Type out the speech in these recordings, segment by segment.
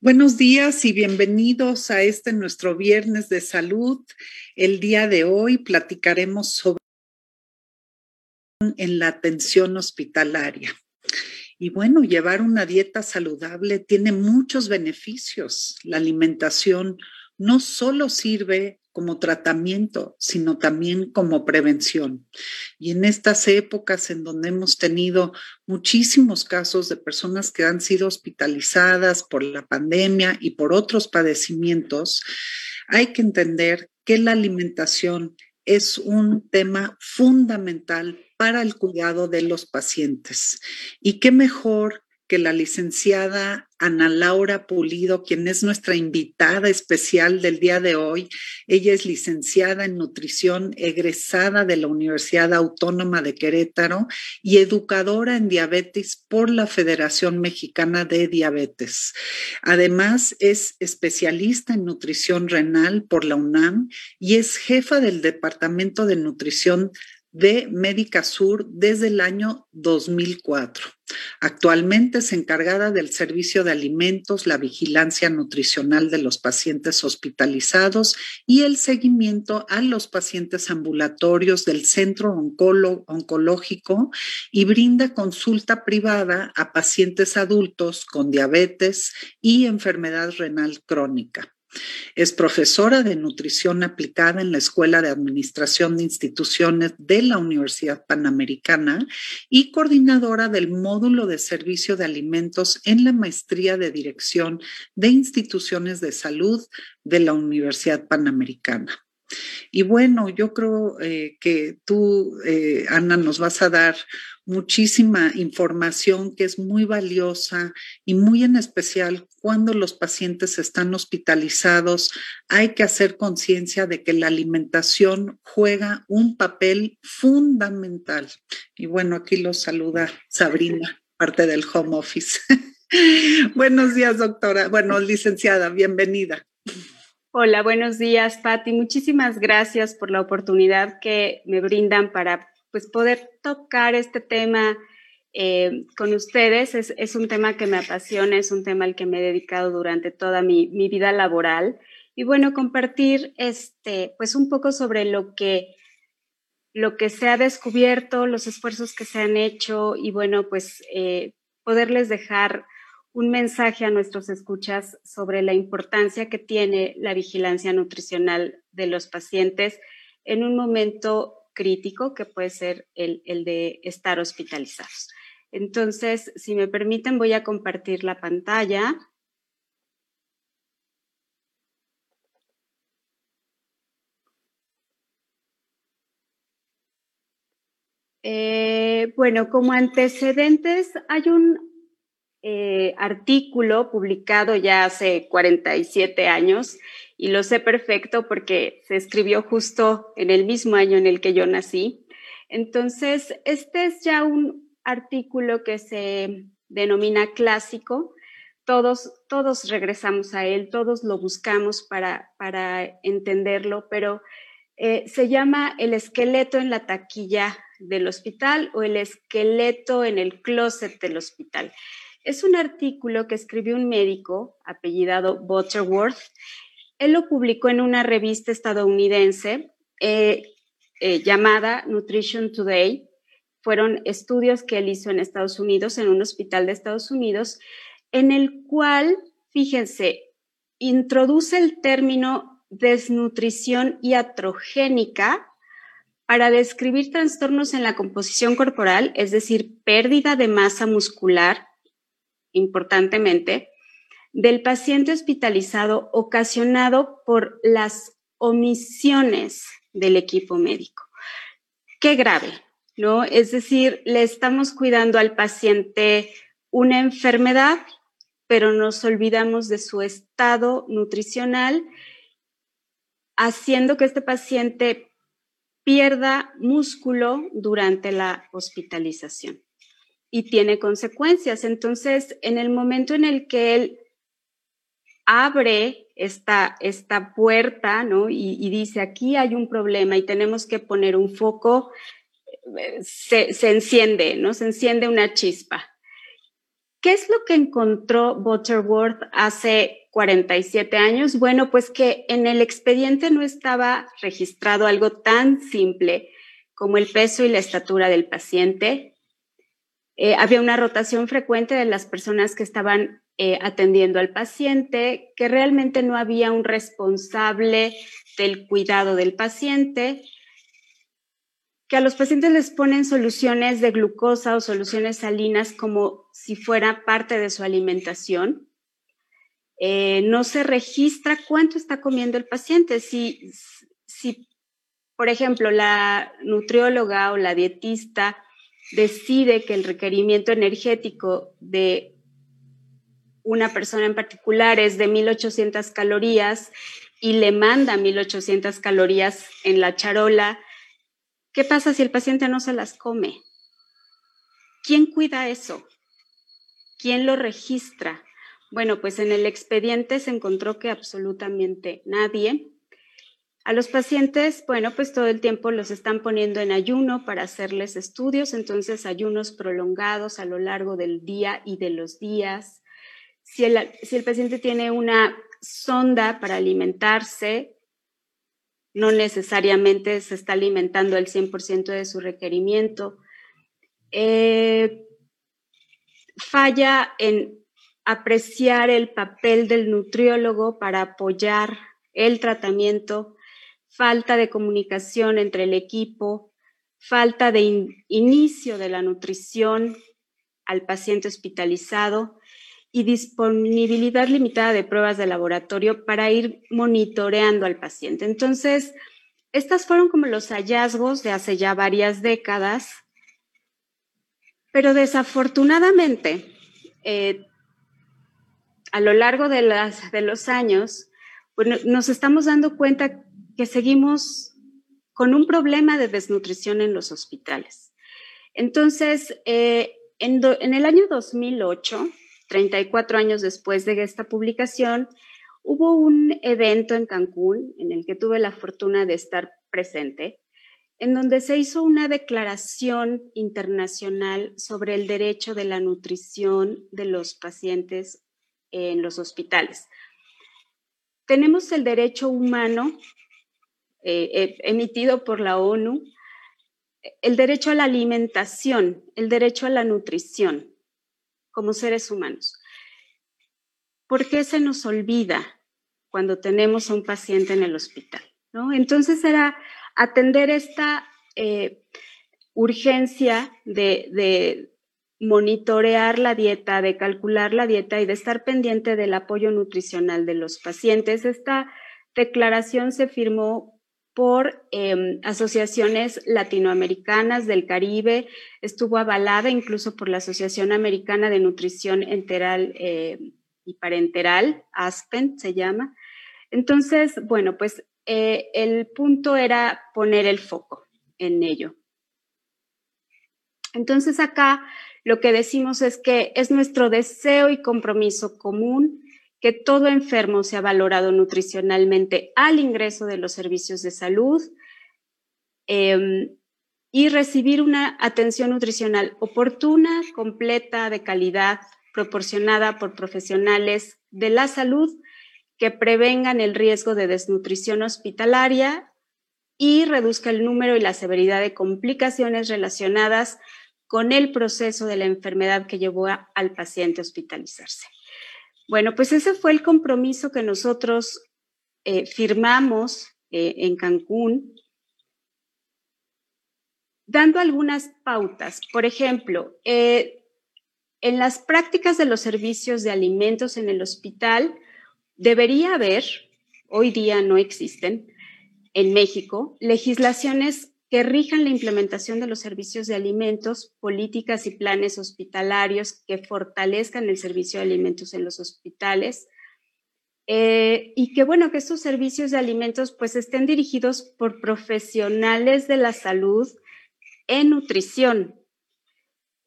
Buenos días y bienvenidos a este nuestro viernes de salud. El día de hoy platicaremos sobre en la atención hospitalaria. Y bueno, llevar una dieta saludable tiene muchos beneficios. La alimentación no solo sirve como tratamiento, sino también como prevención. Y en estas épocas en donde hemos tenido muchísimos casos de personas que han sido hospitalizadas por la pandemia y por otros padecimientos, hay que entender que la alimentación es un tema fundamental para el cuidado de los pacientes. Y qué mejor que la licenciada Ana Laura Pulido, quien es nuestra invitada especial del día de hoy. Ella es licenciada en nutrición, egresada de la Universidad Autónoma de Querétaro y educadora en diabetes por la Federación Mexicana de Diabetes. Además, es especialista en nutrición renal por la UNAM y es jefa del Departamento de Nutrición de Médica Sur desde el año 2004. Actualmente es encargada del servicio de alimentos, la vigilancia nutricional de los pacientes hospitalizados y el seguimiento a los pacientes ambulatorios del centro oncológico y brinda consulta privada a pacientes adultos con diabetes y enfermedad renal crónica. Es profesora de nutrición aplicada en la Escuela de Administración de Instituciones de la Universidad Panamericana y coordinadora del módulo de servicio de alimentos en la maestría de dirección de instituciones de salud de la Universidad Panamericana. Y bueno, yo creo eh, que tú, eh, Ana, nos vas a dar muchísima información que es muy valiosa y muy en especial cuando los pacientes están hospitalizados. Hay que hacer conciencia de que la alimentación juega un papel fundamental. Y bueno, aquí los saluda Sabrina, parte del home office. Buenos días, doctora. Bueno, licenciada, bienvenida. Hola, buenos días, Patti. Muchísimas gracias por la oportunidad que me brindan para pues, poder tocar este tema eh, con ustedes. Es, un tema que me apasiona, es un tema al que me he dedicado durante toda mi, vida laboral. Y bueno, compartir este, pues un poco sobre lo que, lo que se ha descubierto, los esfuerzos que se han hecho y bueno, pues eh, poderles dejar un mensaje a nuestros escuchas sobre la importancia que tiene la vigilancia nutricional de los pacientes en un momento crítico que puede ser el, de estar hospitalizados. Entonces, si me permiten, voy a compartir la pantalla. Eh, bueno, como antecedentes, hay un eh, artículo publicado ya hace 47 años y lo sé perfecto porque se escribió justo en el mismo año en el que yo nací. Entonces, este es ya un artículo que se denomina clásico. Todos, todos regresamos a él, todos lo buscamos para, para entenderlo, pero eh, se llama El esqueleto en la taquilla del hospital o el esqueleto en el closet del hospital. Es un artículo que escribió un médico apellidado Butterworth. Él lo publicó en una revista estadounidense eh, eh, llamada Nutrition Today. Fueron estudios que él hizo en Estados Unidos, en un hospital de Estados Unidos, en el cual, fíjense, introduce el término desnutrición iatrogénica para describir trastornos en la composición corporal, es decir, pérdida de masa muscular, importantemente, del paciente hospitalizado ocasionado por las omisiones del equipo médico. Qué grave, ¿no? Es decir, le estamos cuidando al paciente una enfermedad, pero nos olvidamos de su estado nutricional, haciendo que este paciente pierda músculo durante la hospitalización y tiene consecuencias. Entonces, en el momento en el que él abre esta, esta puerta, ¿no? Y, dice, aquí hay un problema y tenemos que poner un foco, se, se, enciende, ¿no? Se enciende una chispa. ¿Qué es lo que encontró Butterworth hace 47 años? Bueno, pues que en el expediente no estaba registrado algo tan simple como el peso y la estatura del paciente. Eh, había una rotación frecuente de las personas que estaban eh, atendiendo al paciente, que realmente no había un responsable del cuidado del paciente que a los pacientes les ponen soluciones de glucosa o soluciones salinas como si fuera parte de su alimentación. Eh, no se registra cuánto está comiendo el paciente. Si, si, por ejemplo, la nutrióloga o la dietista decide que el requerimiento energético de una persona en particular es de 1800 calorías y le manda 1800 calorías en la charola, ¿Qué pasa si el paciente no se las come? ¿Quién cuida eso? ¿Quién lo registra? Bueno, pues en el expediente se encontró que absolutamente nadie. A los pacientes, bueno, pues todo el tiempo los están poniendo en ayuno para hacerles estudios, entonces ayunos prolongados a lo largo del día y de los días. Si el, paciente tiene una sonda para alimentarse, no necesariamente se está alimentando el 100% de su requerimiento. Eh, falla en apreciar el papel del nutriólogo para apoyar el tratamiento, falta de comunicación entre el equipo, falta de inicio de la nutrición al paciente hospitalizado y disponibilidad limitada de pruebas de laboratorio para ir monitoreando al paciente. Entonces, estas fueron como los hallazgos de hace ya varias décadas, pero desafortunadamente, eh, a lo largo de, las, de los años, pues nos estamos dando cuenta que seguimos con un problema de desnutrición en los hospitales. Entonces, eh, en, en el año 2008, 34 años después de esta publicación, hubo un evento en Cancún en el que tuve la fortuna de estar presente, en donde se hizo una declaración internacional sobre el derecho de la nutrición de los pacientes en los hospitales. Tenemos el derecho humano eh, eh, emitido por la ONU, el derecho a la alimentación, el derecho a la nutrición como seres humanos. ¿Por qué se nos olvida cuando tenemos a un paciente en el hospital? ¿no? Entonces era atender esta eh, urgencia de, de monitorear la dieta, de calcular la dieta y de estar pendiente del apoyo nutricional de los pacientes. Esta declaración se firmó por em, asociaciones latinoamericanas del Caribe, estuvo avalada incluso por la Asociación Americana de Nutrición Enteral eh, y Parenteral, ASPEN se llama. Entonces, bueno, pues eh, el punto era poner el foco en ello. Entonces acá lo que decimos es que es nuestro deseo y compromiso común que todo enfermo sea valorado nutricionalmente al ingreso de los servicios de salud em, y recibir una atención nutricional oportuna, completa, de calidad, proporcionada por profesionales de la salud que prevengan el riesgo de desnutrición hospitalaria y reduzca el número y la severidad de complicaciones relacionadas con el proceso de la enfermedad que llevó al paciente a hospitalizarse. Bueno, pues ese fue el compromiso que nosotros eh, firmamos eh, en Cancún, dando algunas pautas. Por ejemplo, eh, en las prácticas de los servicios de alimentos en el hospital, debería haber, hoy día no existen, en México, legislaciones que rijan la implementación de los servicios de alimentos, políticas y planes hospitalarios que fortalezcan el servicio de alimentos en los hospitales. Eh, y que bueno, que estos servicios de alimentos pues estén dirigidos por profesionales de la salud en nutrición,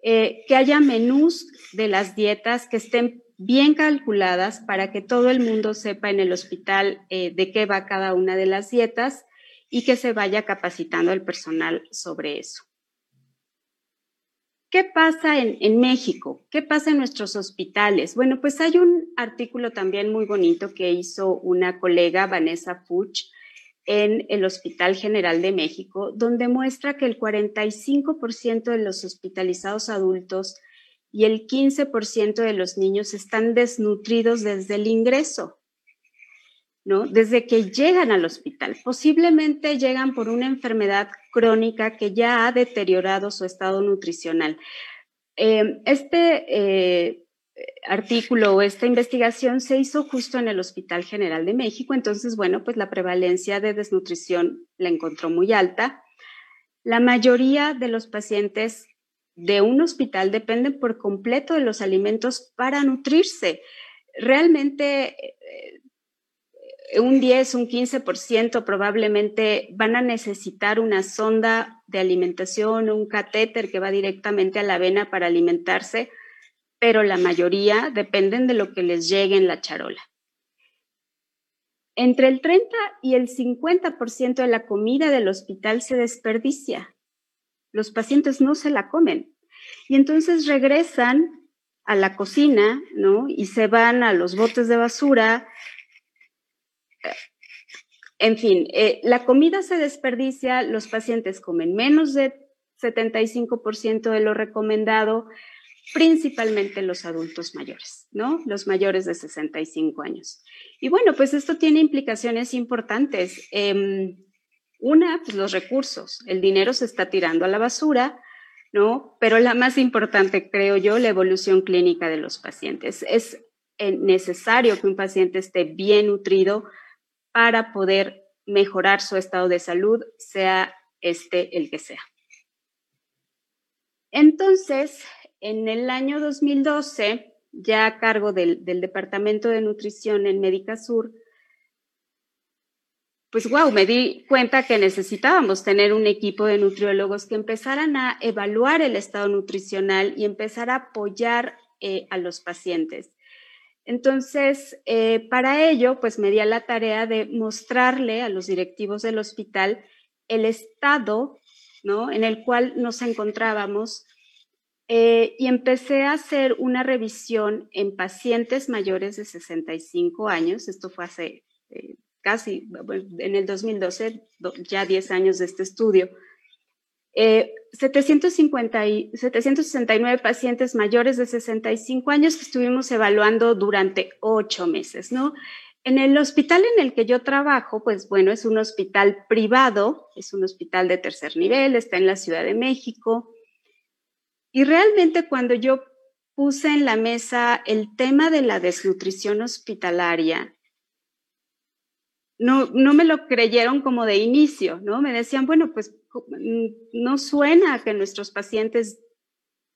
eh, que haya menús de las dietas que estén bien calculadas para que todo el mundo sepa en el hospital eh, de qué va cada una de las dietas y que se vaya capacitando el personal sobre eso. ¿Qué pasa en, México? ¿Qué pasa en nuestros hospitales? Bueno, pues hay un artículo también muy bonito que hizo una colega, Vanessa Fuch, en el Hospital General de México, donde muestra que el 45% de los hospitalizados adultos y el 15% de los niños están desnutridos desde el ingreso. Desde que llegan al hospital. Posiblemente llegan por una enfermedad crónica que ya ha deteriorado su estado nutricional. Eh, este eh, artículo o esta investigación se hizo justo en el Hospital General de México, entonces, bueno, pues la prevalencia de desnutrición la encontró muy alta. La mayoría de los pacientes de un hospital dependen por completo de los alimentos para nutrirse. Realmente eh, un 10, un 15% probablemente van a necesitar una sonda de alimentación, un catéter que va directamente a la vena para alimentarse, pero la mayoría dependen de lo que les llegue en la charola. Entre el 30 y el 50% de la comida del hospital se desperdicia. Los pacientes no se la comen. Y entonces regresan a la cocina, ¿no? Y se van a los botes de basura, en fin, eh, la comida se desperdicia, los pacientes comen menos de 75% de lo recomendado, principalmente los adultos mayores, ¿no? Los mayores de 65 años. Y bueno, pues esto tiene implicaciones importantes. Em, una, pues los recursos. El dinero se está tirando a la basura, ¿no? Pero la más importante, creo yo, la evolución clínica de los pacientes. Es eh, necesario que un paciente esté bien nutrido para poder mejorar su estado de salud, sea este el que sea. Entonces, en el año 2012, ya a cargo del, Departamento de Nutrición en Médica Sur, pues wow, me di cuenta que necesitábamos tener un equipo de nutriólogos que empezaran a evaluar el estado nutricional y empezar a apoyar eh, a los pacientes. Entonces, eh, para ello, pues me di a la tarea de mostrarle a los directivos del hospital el estado ¿no? en el cual nos encontrábamos eh, y empecé a hacer una revisión en pacientes mayores de 65 años. Esto fue hace eh, casi, en el 2012, ya 10 años de este estudio. 750 y 769 pacientes mayores de 65 años que estuvimos evaluando durante ocho meses, ¿no? En el hospital en el que yo trabajo, pues bueno, es un hospital privado, es un hospital de tercer nivel, está en la Ciudad de México. Y realmente cuando yo puse en la mesa el tema de la desnutrición hospitalaria, no, no me lo creyeron como de inicio, ¿no? Me decían, bueno, pues mm, no suena que nuestros pacientes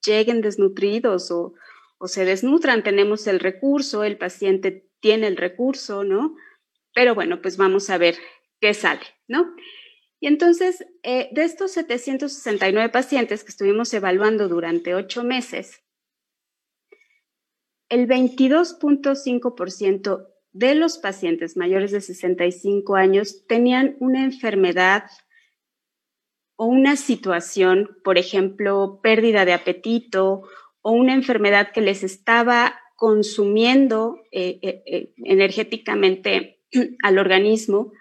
lleguen desnutridos o, o se desnutran, tenemos el recurso, el paciente tiene el recurso, ¿no? Pero bueno, pues vamos a ver qué sale, ¿no? Y entonces, eh, de estos 769 pacientes que estuvimos evaluando durante ocho meses, el 22.5% de los pacientes mayores de 65 años tenían una enfermedad o una situación, por ejemplo, pérdida de apetito o una enfermedad que les estaba consumiendo eh, eh, eh, energéticamente al organismo.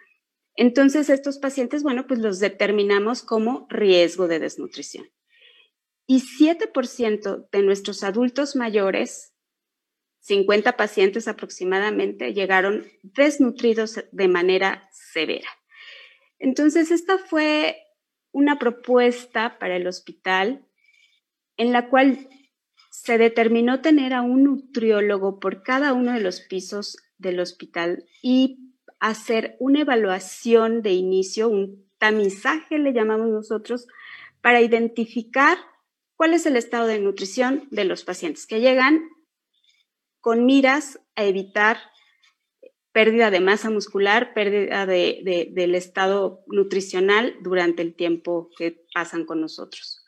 Entonces, estos pacientes, bueno, pues los determinamos como riesgo de desnutrición. Y 7% de nuestros adultos mayores 50 pacientes aproximadamente llegaron desnutridos de manera severa. Entonces, esta fue una propuesta para el hospital en la cual se determinó tener a un nutriólogo por cada uno de los pisos del hospital y hacer una evaluación de inicio, un tamizaje le llamamos nosotros, para identificar cuál es el estado de nutrición de los pacientes que llegan con miras a evitar pérdida de masa muscular, pérdida del estado nutricional durante el tiempo que pasan con nosotros.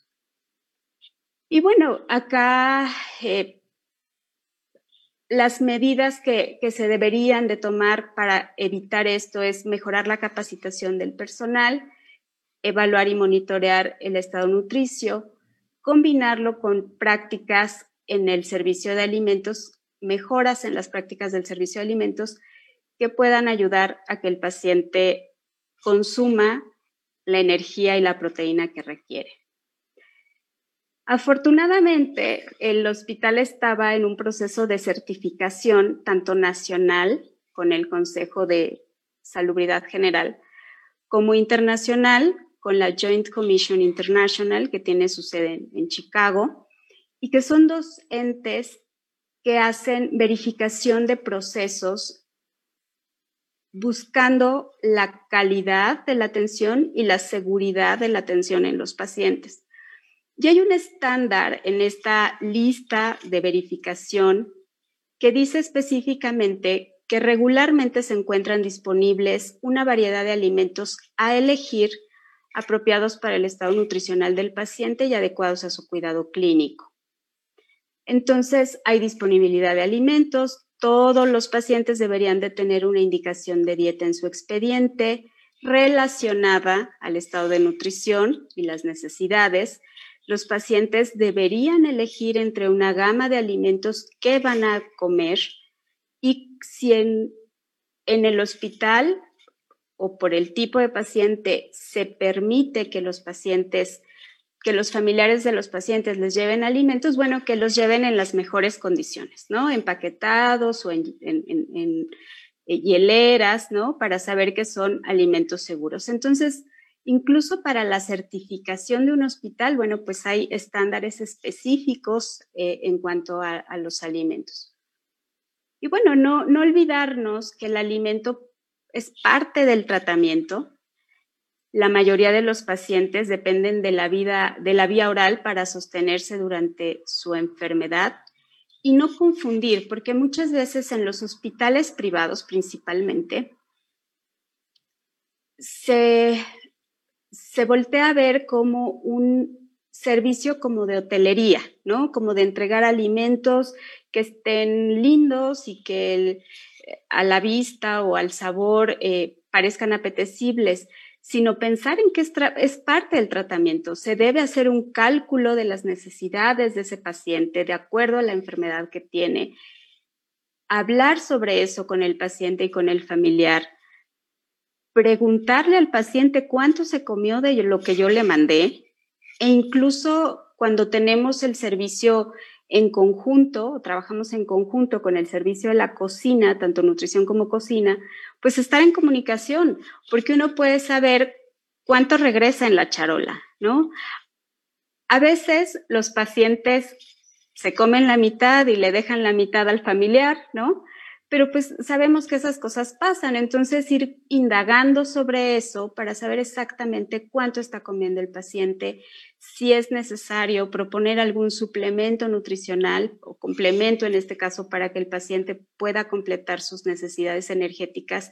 Y bueno, acá eh, las medidas que, que, se deberían de tomar para evitar esto es mejorar la capacitación del personal, evaluar y monitorear el estado nutricio, combinarlo con prácticas en el servicio de alimentos, mejoras en las prácticas del servicio de alimentos que puedan ayudar a que el paciente consuma la energía y la proteína que requiere. Afortunadamente, el hospital estaba en un proceso de certificación tanto nacional con el Consejo de Salubridad General como internacional con la Joint Commission International que tiene su sede en Chicago y que son dos entes que hacen verificación de procesos buscando la calidad de la atención y la seguridad de la atención en los pacientes. Y hay un estándar en esta lista de verificación que dice específicamente que regularmente se encuentran disponibles una variedad de alimentos a elegir apropiados para el estado nutricional del paciente y adecuados a su cuidado clínico. Entonces, hay disponibilidad de alimentos, todos los pacientes deberían de tener una indicación de dieta en su expediente relacionada al estado de nutrición y las necesidades, los pacientes deberían elegir entre una gama de alimentos que van a comer y si en, el hospital o por el tipo de paciente se permite que los pacientes, que los familiares de los pacientes les lleven alimentos, bueno, que los lleven en las mejores condiciones, ¿no? Empaquetados o en, en hieleras, ¿no? Para saber que son alimentos seguros. Entonces, Incluso para la certificación de un hospital, bueno, pues hay estándares específicos eh, en cuanto a, los alimentos. Y bueno, no, no olvidarnos que el alimento es parte del tratamiento. La mayoría de los pacientes dependen de la, vida, de la vía oral para sostenerse durante su enfermedad y no confundir, porque muchas veces en los hospitales privados principalmente se se voltea a ver como un servicio como de hotelería, ¿no? Como de entregar alimentos que estén lindos y que a la vista o al sabor eh, parezcan apetecibles, sino pensar en que es, es, parte del tratamiento. Se debe hacer un cálculo de las necesidades de ese paciente de acuerdo a la enfermedad que tiene. Hablar sobre eso con el paciente y con el familiar preguntarle al paciente cuánto se comió de lo que yo le mandé e incluso cuando tenemos el servicio en conjunto, trabajamos en conjunto con el servicio de la cocina, tanto nutrición como cocina, pues estar en comunicación, porque uno puede saber cuánto regresa en la charola, ¿no? A veces los pacientes se comen la mitad y le dejan la mitad al familiar, ¿no? pero pues sabemos que esas cosas pasan, entonces ir indagando sobre eso para saber exactamente cuánto está comiendo el paciente, si es necesario proponer algún suplemento nutricional o complemento en este caso para que el paciente pueda completar sus necesidades energéticas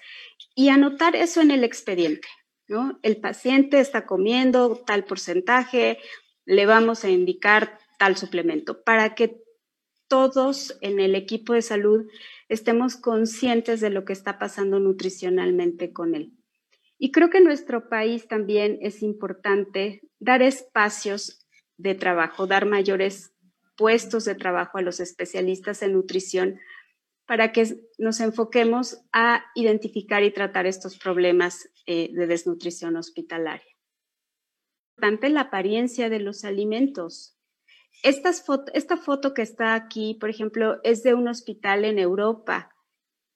y anotar eso en el expediente. ¿no? El paciente está comiendo tal porcentaje, le vamos a indicar tal suplemento para que todos en el equipo de salud estemos conscientes de lo que está pasando nutricionalmente con él. Y creo que en nuestro país también es importante dar espacios de trabajo, dar mayores puestos de trabajo a los especialistas en nutrición para que nos enfoquemos a identificar y tratar estos problemas eh, de desnutrición hospitalaria. Importante la apariencia de los alimentos esta foto que está aquí, por ejemplo, es de un hospital en Europa.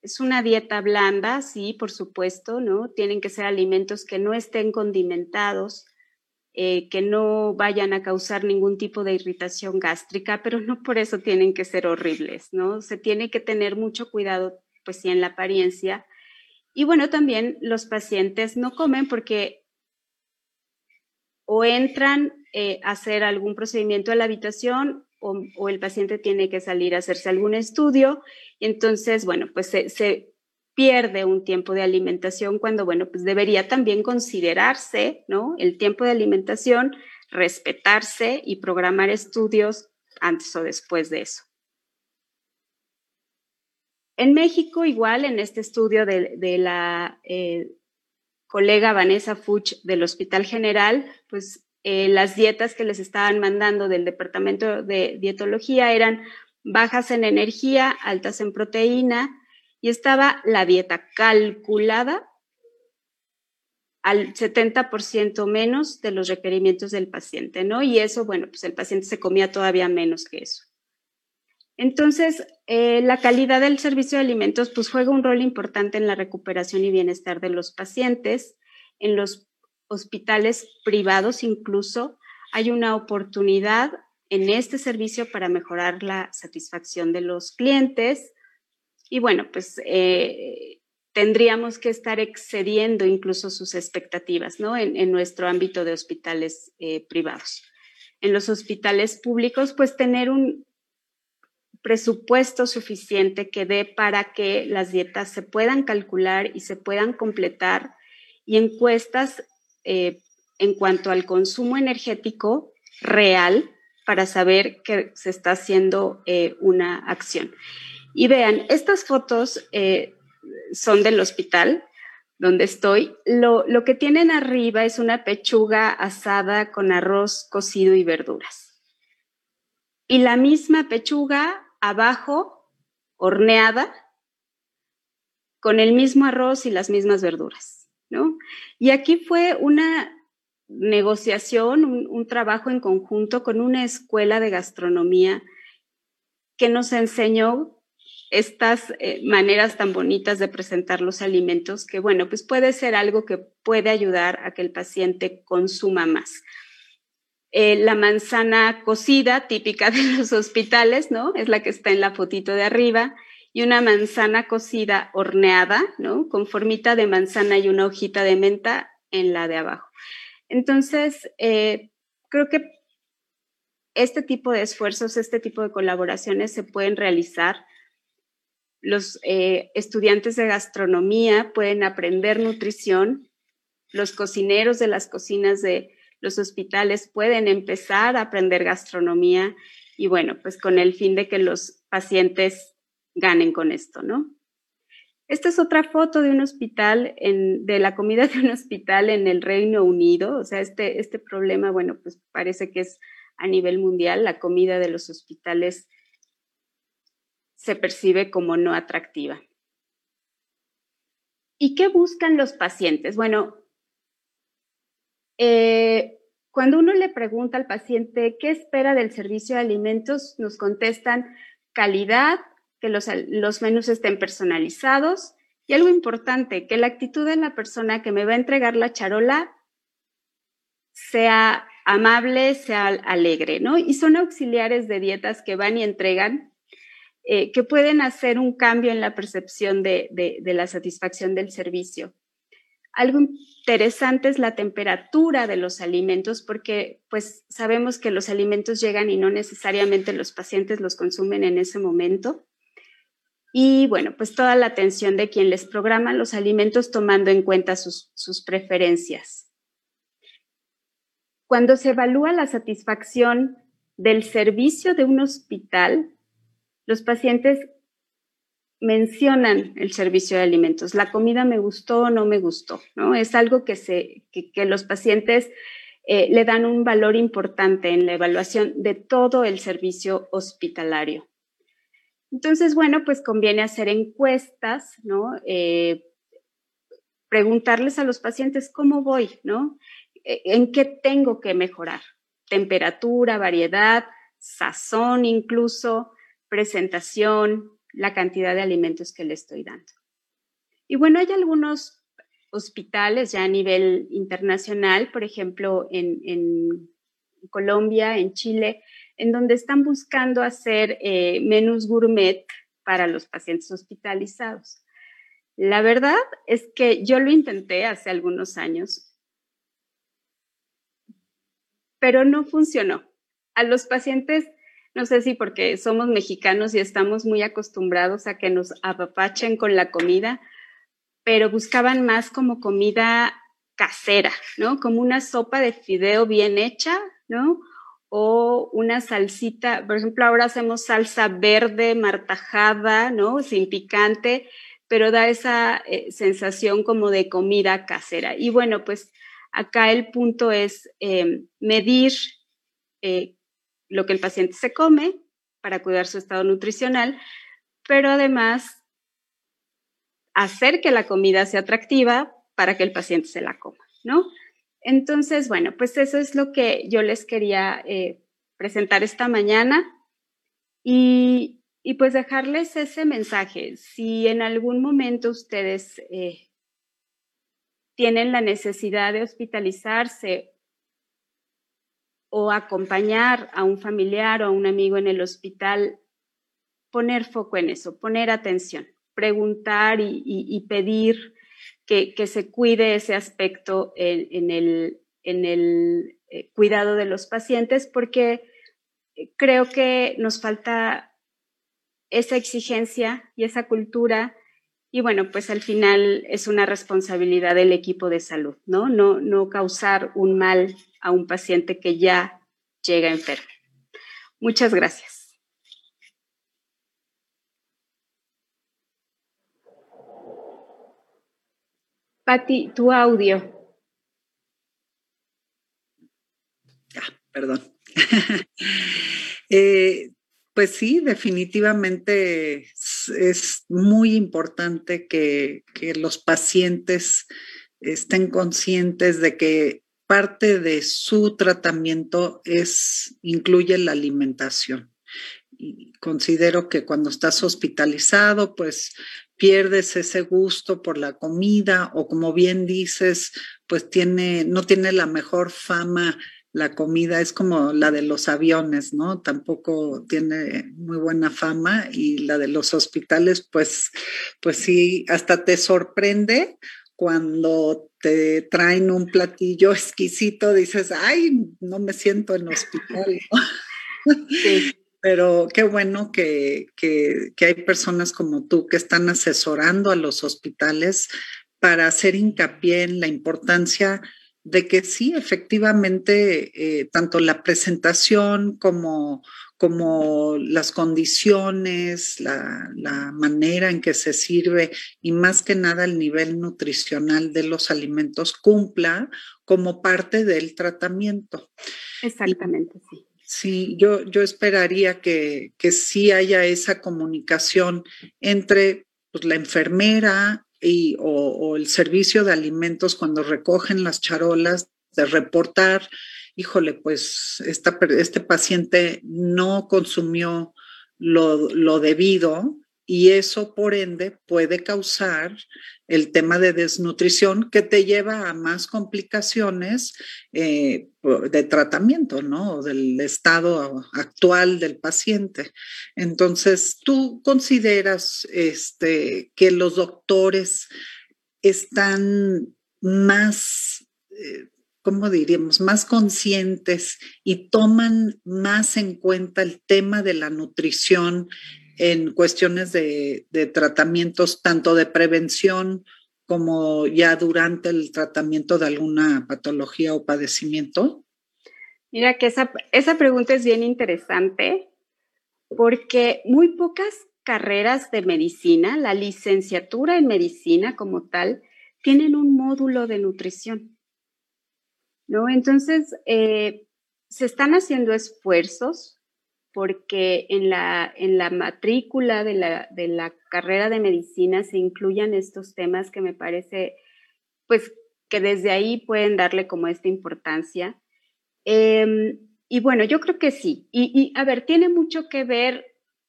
Es una dieta blanda, sí, por supuesto, ¿no? Tienen que ser alimentos que no estén condimentados, eh, que no vayan a causar ningún tipo de irritación gástrica, pero no por eso tienen que ser horribles, ¿no? Se tiene que tener mucho cuidado, pues sí, en la apariencia. Y bueno, también los pacientes no comen porque o entran eh, a hacer algún procedimiento a la habitación o, el paciente tiene que salir a hacerse algún estudio. Entonces, bueno, pues se, pierde un tiempo de alimentación cuando, bueno, pues debería también considerarse, ¿no? El tiempo de alimentación, respetarse y programar estudios antes o después de eso. En México, igual, en este estudio de, la eh, colega Vanessa Fuch del Hospital General, pues eh, las dietas que les estaban mandando del departamento de dietología eran bajas en energía, altas en proteína, y estaba la dieta calculada al 70% menos de los requerimientos del paciente, ¿no? Y eso, bueno, pues el paciente se comía todavía menos que eso. Entonces, eh, la calidad del servicio de alimentos pues juega un rol importante en la recuperación y bienestar de los pacientes. En los hospitales privados incluso hay una oportunidad en este servicio para mejorar la satisfacción de los clientes. Y bueno, pues eh, tendríamos que estar excediendo incluso sus expectativas, ¿no? En, nuestro ámbito de hospitales eh, privados. En los hospitales públicos, pues tener un presupuesto suficiente que dé para que las dietas se puedan calcular y se puedan completar y encuestas eh, en cuanto al consumo energético real para saber que se está haciendo eh, una acción. Y vean, estas fotos eh, son del hospital donde estoy. Lo, lo que tienen arriba es una pechuga asada con arroz cocido y verduras. Y la misma pechuga abajo, horneada, con el mismo arroz y las mismas verduras, Y aquí fue una negociación, un, trabajo en conjunto con una escuela de gastronomía que nos enseñó estas eh, maneras tan bonitas de presentar los alimentos que, bueno, pues puede ser algo que puede ayudar a que el paciente consuma más. Eh, la manzana cocida, típica de los hospitales, ¿no? Es la que está en la fotito de arriba. Y una manzana cocida horneada, ¿no? Con formita de manzana y una hojita de menta en la de abajo. Entonces, eh, creo que este tipo de esfuerzos, este tipo de colaboraciones se pueden realizar. Los eh, estudiantes de gastronomía pueden aprender nutrición. Los cocineros de las cocinas de los hospitales pueden empezar a aprender gastronomía y bueno, pues con el fin de que los pacientes ganen con esto, ¿no? Esta es otra foto de un hospital, de la comida de un hospital en el Reino Unido. O sea, este, este problema, bueno, pues parece que es a nivel mundial. La comida de los hospitales se percibe como no atractiva. ¿Y qué buscan los pacientes? Bueno, eh, cuando uno le pregunta al paciente qué espera del servicio de alimentos, nos contestan calidad, que los, los menús estén personalizados y algo importante, que la actitud de la persona que me va a entregar la charola sea amable, sea alegre, ¿no? Y son auxiliares de dietas que van y entregan, eh, que pueden hacer un cambio en la percepción de la satisfacción del servicio. Algo interesante es la temperatura de los alimentos, porque pues sabemos que los alimentos llegan y no necesariamente los pacientes los consumen en ese momento. Y bueno, pues toda la atención de quien les programa los alimentos tomando en cuenta sus, sus preferencias. Cuando se evalúa la satisfacción del servicio de un hospital, los pacientes mencionan el servicio de alimentos. La comida me gustó o no me gustó, ¿no? Es algo que, se, que, los pacientes eh, le dan un valor importante en la evaluación de todo el servicio hospitalario. Entonces, bueno, pues conviene hacer encuestas, ¿no? Eh, preguntarles a los pacientes cómo voy, ¿no? E, ¿En qué tengo que mejorar? Temperatura, variedad, sazón incluso, presentación, la cantidad de alimentos que le estoy dando. Y bueno, hay algunos hospitales ya a nivel internacional, por ejemplo, en, Colombia, en Chile, en donde están buscando hacer eh, menús gourmet para los pacientes hospitalizados. La verdad es que yo lo intenté hace algunos años, pero no funcionó. A los pacientes no sé si porque somos mexicanos y estamos muy acostumbrados a que nos apapachen con la comida, pero buscaban más como comida casera, ¿no? Como una sopa de fideo bien hecha, ¿no? O una salsita, por ejemplo, ahora hacemos salsa verde martajada, ¿no? Sin picante, pero da esa eh, sensación como de comida casera. Y bueno, pues Acá el punto es eh, medir eh, lo que el paciente se come para cuidar su estado nutricional, pero además hacer que la comida sea atractiva para que el paciente se la coma, ¿no? Entonces, bueno, pues eso es lo que yo les quería eh, presentar esta mañana y, pues dejarles ese mensaje. Si en algún momento ustedes eh, tienen la necesidad de hospitalizarse o acompañar a un familiar o a un amigo en el hospital, poner foco en eso, poner atención, preguntar y, pedir que, se cuide ese aspecto en, el, eh, cuidado de los pacientes, porque creo que nos falta esa exigencia y esa cultura. Y bueno, pues al final es una responsabilidad del equipo de salud, ¿no? No, no causar un mal a un paciente que ya llega enfermo. Muchas gracias. Pati, tu audio. Ya, perdón. Eh, pues sí, definitivamente es, muy importante que, que, los pacientes estén conscientes de que parte de su tratamiento es, incluye la alimentación. Y considero que cuando estás hospitalizado, pues pierdes ese gusto por la comida o como bien dices, pues tiene, no tiene la mejor fama la comida, es como la de los aviones, ¿no? Tampoco tiene muy buena fama y la de los hospitales, pues, pues sí, hasta te sorprende cuando te traen un platillo exquisito, dices, ay, no me siento en hospital. Pero qué bueno que, que, hay personas como tú que están asesorando a los hospitales para hacer hincapié en la importancia de que sí, efectivamente, eh, tanto la presentación como, como las condiciones, la, manera en que se sirve y más que nada el nivel nutricional de los alimentos cumpla como parte del tratamiento. Exactamente, sí. Sí, yo, yo esperaría que, que sí haya esa comunicación entre pues, la enfermera y, o, el servicio de alimentos cuando recogen las charolas, de reportar híjole, pues este paciente no consumió lo, debido y eso por ende puede causar el tema de desnutrición que te lleva a más complicaciones eh, de tratamiento, ¿no? Del estado actual del paciente. Entonces, ¿tú consideras este, que los doctores están más... Eh, ¿cómo diríamos?, más conscientes y toman más en cuenta el tema de la nutrición en cuestiones de, tratamientos, tanto de prevención como ya durante el tratamiento de alguna patología o padecimiento? Mira que esa, esa pregunta es bien interesante porque muy pocas carreras de medicina, la licenciatura en medicina como tal, tienen un módulo de nutrición. ¿no? Entonces, eh, se están haciendo esfuerzos porque en la, en la matrícula de la, de la carrera de medicina se incluyan estos temas que me parece, pues, que desde ahí pueden darle como esta importancia. Em, y bueno, yo creo que sí. Y, a ver, tiene mucho que ver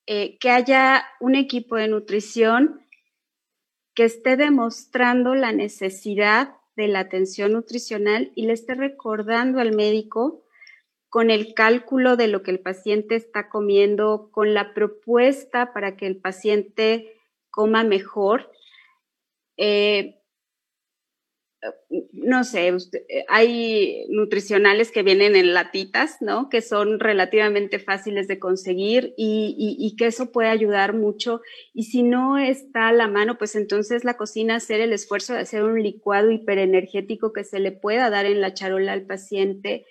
eh, que haya un equipo de nutrición que esté demostrando la necesidad de la atención nutricional y le esté recordando al médico con el cálculo de lo que el paciente está comiendo, con la propuesta para que el paciente coma mejor. Eh, no sé, eh, hay nutricionales que vienen en latitas, ¿no? Que son relativamente fáciles de conseguir y, que eso puede ayudar mucho. Y si no está a la mano, pues entonces la cocina hacer el esfuerzo de hacer un licuado hiperenergético que se le pueda dar en la charola al paciente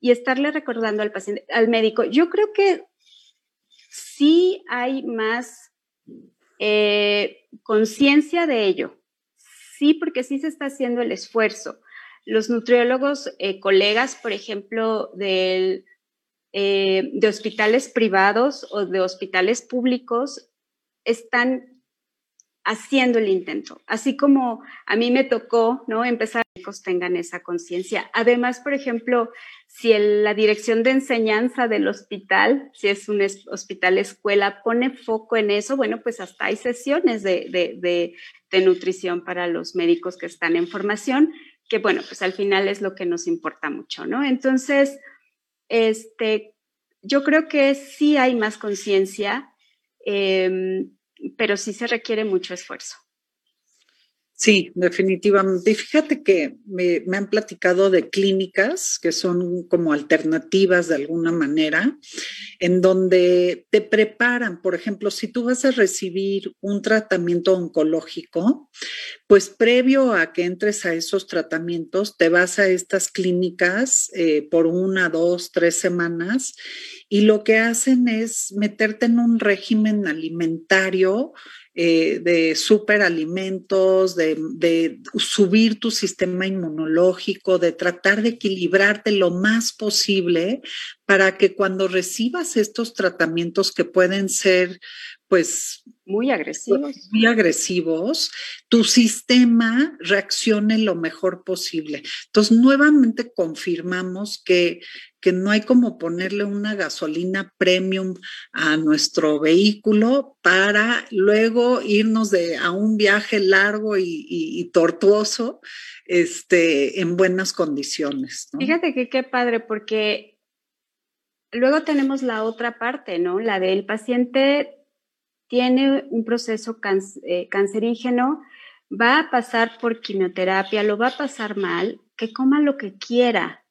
y estarle recordando al paciente, al médico. Yo creo que sí hay más eh, conciencia de ello Sí, porque sí se está haciendo el esfuerzo. los nutriólogos, eh, colegas, por ejemplo, del, eh, de hospitales privados o de hospitales públicos, están haciendo el intento, así como a mí me tocó, ¿no? Empezar que tengan esa conciencia. Además, por ejemplo, si la dirección de enseñanza del hospital, si es un hospital escuela, pone foco en eso, bueno, pues hasta hay sesiones de, de, de nutrición para los médicos que están en formación, que bueno, pues al final es lo que nos importa mucho, ¿no? Entonces, este, yo creo que sí hay más conciencia. Eh, pero sí se requiere mucho esfuerzo. Sí, definitivamente. Y fíjate que me, han platicado de clínicas que son como alternativas de alguna manera, en donde te preparan, por ejemplo, si tú vas a recibir un tratamiento oncológico, pues previo a que entres a esos tratamientos, te vas a estas clínicas eh, por una, dos, tres semanas y lo que hacen es meterte en un régimen alimentario eh, de superalimentos, de, de subir tu sistema inmunológico, de tratar de equilibrarte lo más posible para que cuando recibas estos tratamientos que pueden ser pues muy agresivos. Muy agresivos, tu sistema reaccione lo mejor posible. Entonces, nuevamente confirmamos que, que no hay como ponerle una gasolina premium a nuestro vehículo para luego irnos de, a un viaje largo y, tortuoso este, en buenas condiciones. Fíjate que qué padre, porque luego tenemos la otra parte, ¿no? La del paciente tiene un proceso eh, cancerígeno, va a pasar por quimioterapia, lo va a pasar mal, que coma lo que quiera.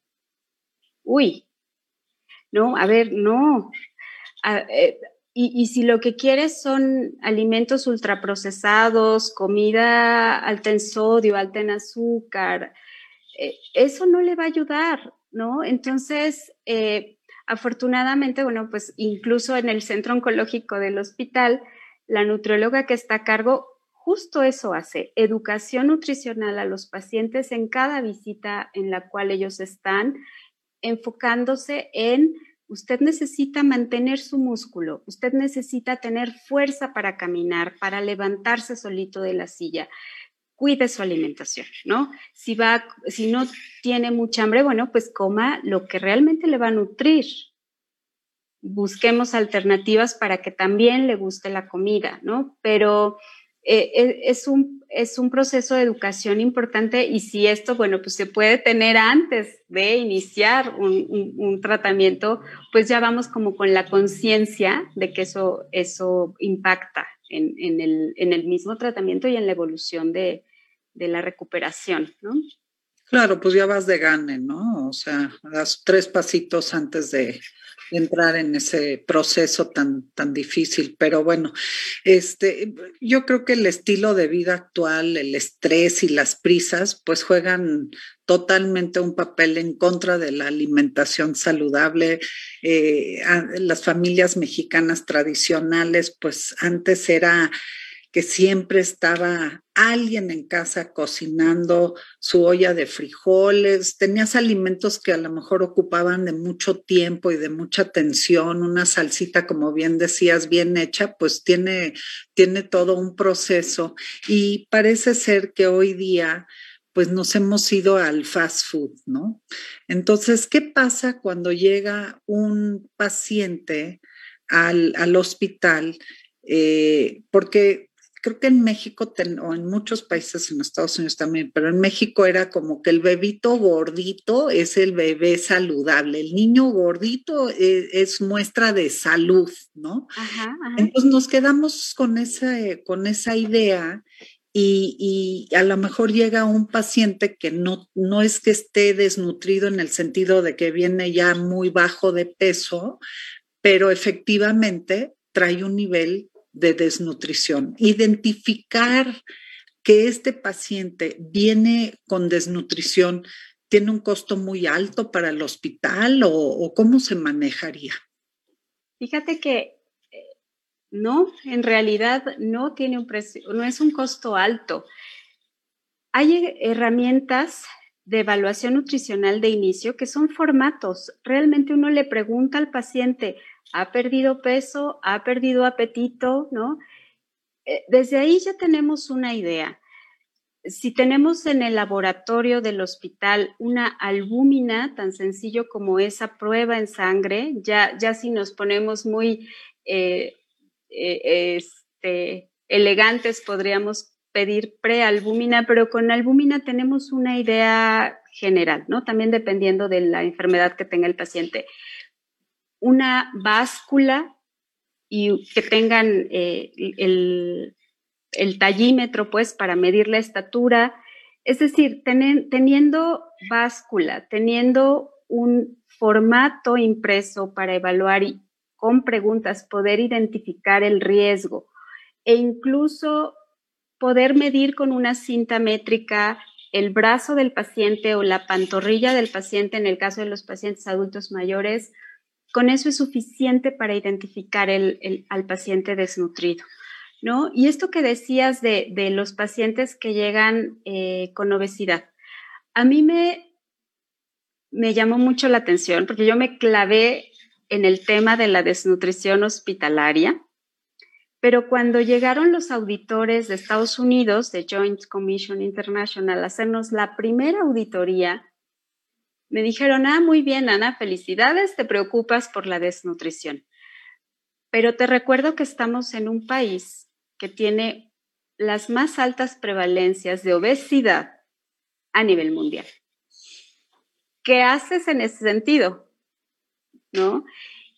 Uy, no, a ver, no. Eh, y, si lo que quieres son alimentos ultraprocesados, comida alta en sodio, alta en azúcar, eh, eso no le va a ayudar, ¿no? Entonces, Afortunadamente, bueno, pues incluso en el centro oncológico del hospital, la nutrióloga que está a cargo justo eso hace, educación nutricional a los pacientes en cada visita en la cual ellos están, enfocándose en usted necesita mantener su músculo, usted necesita tener fuerza para caminar, para levantarse solito de la silla cuide su alimentación, ¿no? Si no tiene mucha hambre, bueno, pues coma lo que realmente le va a nutrir. Busquemos alternativas para que también le guste la comida, ¿no? Pero eh, eh, es, un, es un proceso de educación importante y si esto, bueno, pues se puede tener antes de iniciar un, un tratamiento, pues ya vamos como con la conciencia de que eso, eso impacta en, el, mismo tratamiento y en la evolución de, la recuperación, ¿no? Claro, pues ya vas de gane, ¿no? O sea, das tres pasitos antes de, entrar en ese proceso tan, tan difícil. Pero bueno, este, yo creo que el estilo de vida actual, el estrés y las prisas, pues juegan totalmente un papel en contra de la alimentación saludable. Eh, las familias mexicanas tradicionales, pues antes era que siempre estaba alguien en casa cocinando su olla de frijoles, tenías alimentos que a lo mejor ocupaban de mucho tiempo y de mucha atención, una salsita, como bien decías, bien hecha, pues tiene, tiene todo un proceso y parece ser que hoy día pues nos hemos ido al fast food, ¿no? Entonces, ¿qué pasa cuando llega un paciente al, al hospital? Eh, porque creo que en México o en muchos países, en Estados Unidos también, pero en México era como que el bebito gordito es el bebé saludable, el niño gordito es, es muestra de salud, ¿no? Ajá, ajá. Entonces nos quedamos con esa, con esa idea y, a lo mejor llega un paciente que no, no es que esté desnutrido en el sentido de que viene ya muy bajo de peso, pero efectivamente trae un nivel de desnutrición. Identificar que este paciente viene con desnutrición tiene un costo muy alto para el hospital o, cómo se manejaría. Fíjate que no, en realidad no tiene un precio, no es un costo alto. Hay herramientas de evaluación nutricional de inicio, que son formatos. Realmente uno le pregunta al paciente, ¿ha perdido peso? ¿Ha perdido apetito? ¿No? Eh, desde ahí ya tenemos una idea. Si tenemos en el laboratorio del hospital una albúmina, tan sencillo como esa prueba en sangre, ya, ya si nos ponemos muy eh, eh, este, elegantes, podríamos pedir prealbúmina, pero con albúmina tenemos una idea general, ¿no? También dependiendo de la enfermedad que tenga el paciente. Una báscula y que tengan eh, el, el, tallímetro, pues, para medir la estatura. Es decir, teniendo báscula, teniendo un formato impreso para evaluar y con preguntas poder identificar el riesgo e incluso poder medir con una cinta métrica el brazo del paciente o la pantorrilla del paciente en el caso de los pacientes adultos mayores, con eso es suficiente para identificar al paciente desnutrido. ¿no? Y esto que decías de, los pacientes que llegan eh, con obesidad, a mí me, me llamó mucho la atención porque yo me clavé en el tema de la desnutrición hospitalaria pero cuando llegaron los auditores de Estados Unidos, de Joint Commission International, a hacernos la primera auditoría, me dijeron, ah, muy bien, Ana, felicidades, te preocupas por la desnutrición. Pero te recuerdo que estamos en un país que tiene las más altas prevalencias de obesidad a nivel mundial. ¿Qué haces en ese sentido? ¿No?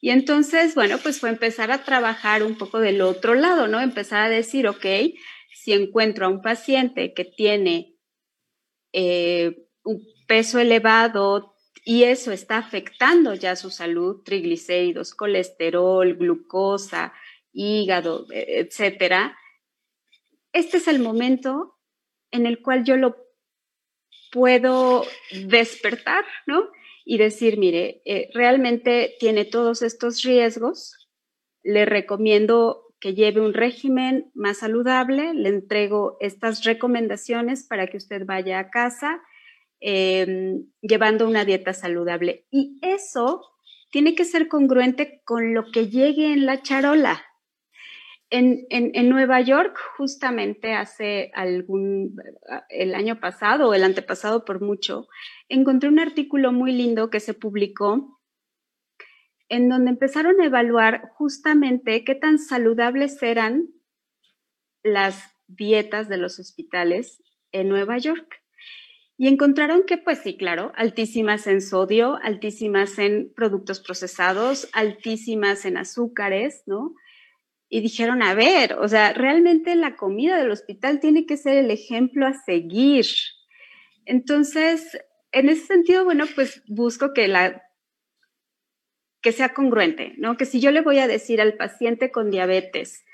Y entonces, bueno, pues fue empezar a trabajar un poco del otro lado, ¿no? Empezar a decir, ok, si encuentro a un paciente que tiene eh, un peso elevado y eso está afectando ya su salud, triglicéridos, colesterol, glucosa, hígado, e, etcétera, este es el momento en el cual yo lo puedo despertar, ¿no? Y decir, mire, eh, realmente tiene todos estos riesgos, le recomiendo que lleve un régimen más saludable, le entrego estas recomendaciones para que usted vaya a casa em, llevando una dieta saludable. Y eso tiene que ser congruente con lo que llegue en la charola. En, Nueva York, justamente hace algún, el año pasado o el antepasado por mucho, encontré un artículo muy lindo que se publicó en donde empezaron a evaluar justamente qué tan saludables eran las dietas de los hospitales en Nueva York. Y encontraron que, pues sí, claro, altísimas en sodio, altísimas en productos procesados, altísimas en azúcares, ¿no? Y dijeron, a ver, o sea, realmente la comida del hospital tiene que ser el ejemplo a seguir. Entonces, en ese sentido, bueno, pues busco que la que sea congruente, ¿no? Que si yo le voy a decir al paciente con diabetes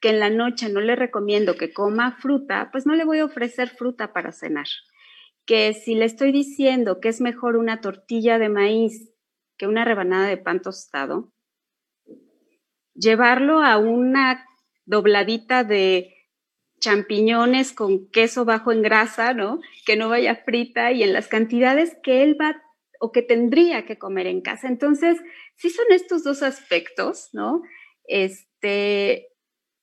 que en la noche no le recomiendo que coma fruta, pues no le voy a ofrecer fruta para cenar. Que si le estoy diciendo que es mejor una tortilla de maíz que una rebanada de pan tostado, llevarlo a una dobladita de champiñones con queso bajo en grasa, ¿no? Que no vaya frita y en las cantidades que él va o que tendría que comer en casa. Entonces, sí son estos dos aspectos, ¿no? Este,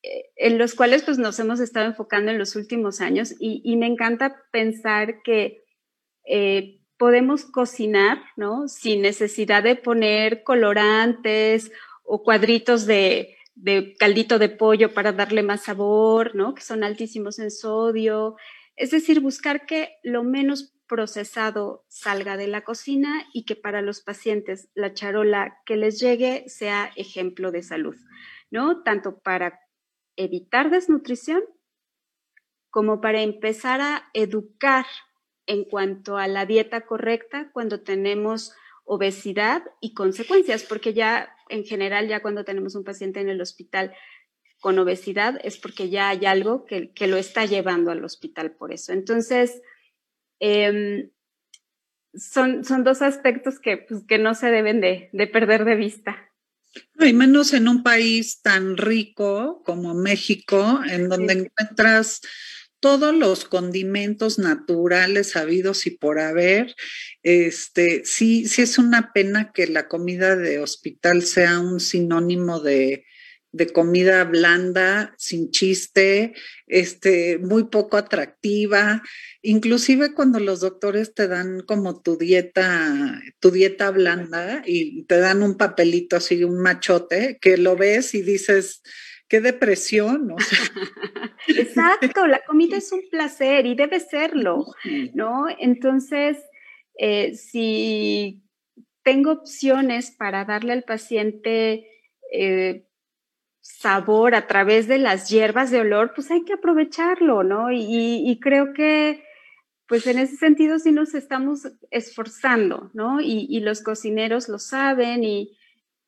eh, en los cuales pues nos hemos estado enfocando en los últimos años y, me encanta pensar que eh, podemos cocinar, ¿no? Sin necesidad de poner colorantes o cuadritos de, caldito de pollo para darle más sabor, ¿no? Que son altísimos en sodio. Es decir, buscar que lo menos procesado salga de la cocina y que para los pacientes la charola que les llegue sea ejemplo de salud, ¿no? Tanto para evitar desnutrición como para empezar a educar en cuanto a la dieta correcta cuando tenemos obesidad y consecuencias, porque ya en general, ya cuando tenemos un paciente en el hospital con obesidad, es porque ya hay algo que, lo está llevando al hospital por eso. Entonces, em, son, son dos aspectos que, pues, que no se deben de, perder de vista. y menos en un país tan rico como México, en donde encuentras todos los condimentos naturales habidos y por haber. Este, sí, sí es una pena que la comida de hospital sea un sinónimo de, de comida blanda, sin chiste, este, muy poco atractiva. Inclusive cuando los doctores te dan como tu dieta, tu dieta blanda y te dan un papelito así, un machote, que lo ves y dices, qué depresión. Exacto, la comida es un placer y debe serlo, ¿no? Entonces, eh, si tengo opciones para darle al paciente eh, sabor a través de las hierbas de olor, pues hay que aprovecharlo, ¿no? Y, creo que, pues en ese sentido sí nos estamos esforzando, ¿no? Y, los cocineros lo saben y,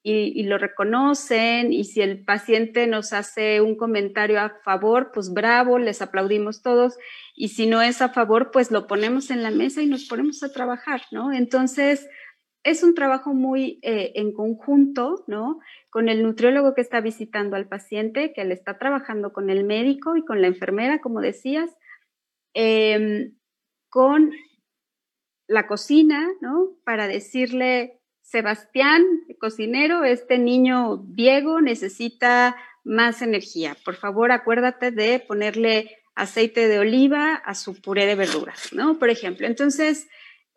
lo reconocen, y si el paciente nos hace un comentario a favor, pues bravo, les aplaudimos todos, y si no es a favor, pues lo ponemos en la mesa y nos ponemos a trabajar, ¿no? Entonces, es un trabajo muy eh, en conjunto, ¿no? Con el nutriólogo que está visitando al paciente, que le está trabajando con el médico y con la enfermera, como decías, em, con la cocina, ¿no? Para decirle, Sebastián, cocinero, este niño Diego necesita más energía. Por favor, acuérdate de ponerle aceite de oliva a su puré de verduras, ¿no? Por ejemplo. Entonces,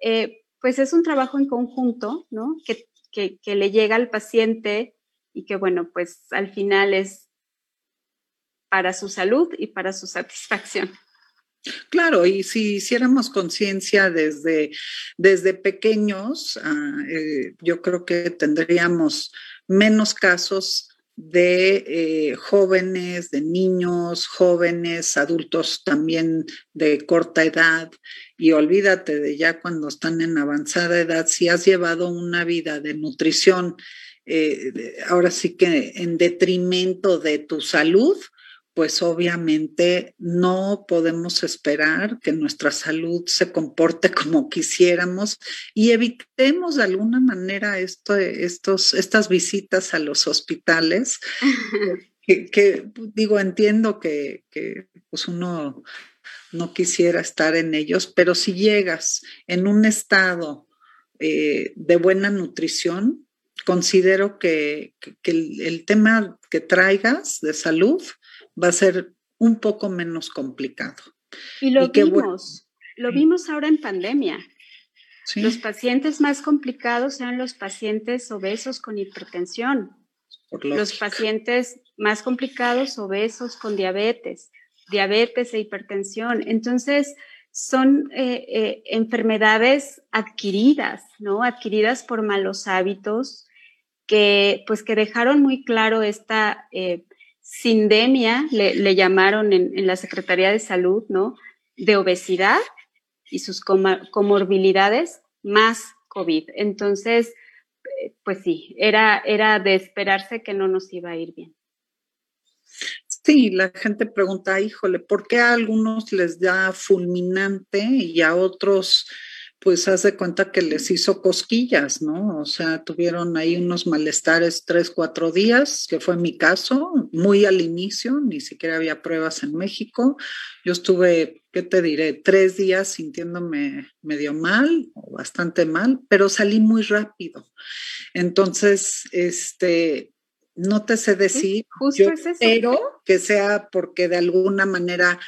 eh, pues es un trabajo en conjunto, ¿no? Que, que, le llega al paciente y que, bueno, pues al final es para su salud y para su satisfacción. Claro, y si hiciéramos conciencia desde, desde pequeños, ah, eh, yo creo que tendríamos menos casos de eh, jóvenes, de niños, jóvenes, adultos también de corta edad. Y olvídate de ya cuando están en avanzada edad, si has llevado una vida de nutrición, eh, ahora sí que en detrimento de tu salud, pues obviamente no podemos esperar que nuestra salud se comporte como quisiéramos y evitemos de alguna manera esto, estos, estas visitas a los hospitales, que, digo, entiendo que, pues uno no quisiera estar en ellos, pero si llegas en un estado eh, de buena nutrición, considero que, el, tema que traigas de salud va a ser un poco menos complicado. Y lo vimos, lo vimos ahora en pandemia. Los pacientes más complicados eran los pacientes obesos con hipertensión. Los pacientes más complicados obesos con diabetes, diabetes e hipertensión. Entonces, son eh, eh, enfermedades adquiridas, ¿no? Adquiridas por malos hábitos que, pues, que dejaron muy claro esta eh, sindemia, le, llamaron en, la Secretaría de Salud, ¿no? De obesidad y sus comorbilidades más COVID. Entonces, pues sí, era, era de esperarse que no nos iba a ir bien. Sí, la gente pregunta, híjole, ¿por qué a algunos les da fulminante y a otros pues haz de cuenta que les hizo cosquillas, ¿no? O sea, tuvieron ahí unos malestares tres, cuatro días, que fue mi caso, muy al inicio, ni siquiera había pruebas en México. Yo estuve, ¿qué te diré? Tres días sintiéndome medio mal o bastante mal, pero salí muy rápido. Entonces, este, no te sé decir, justo es eso. pero que sea porque de alguna manera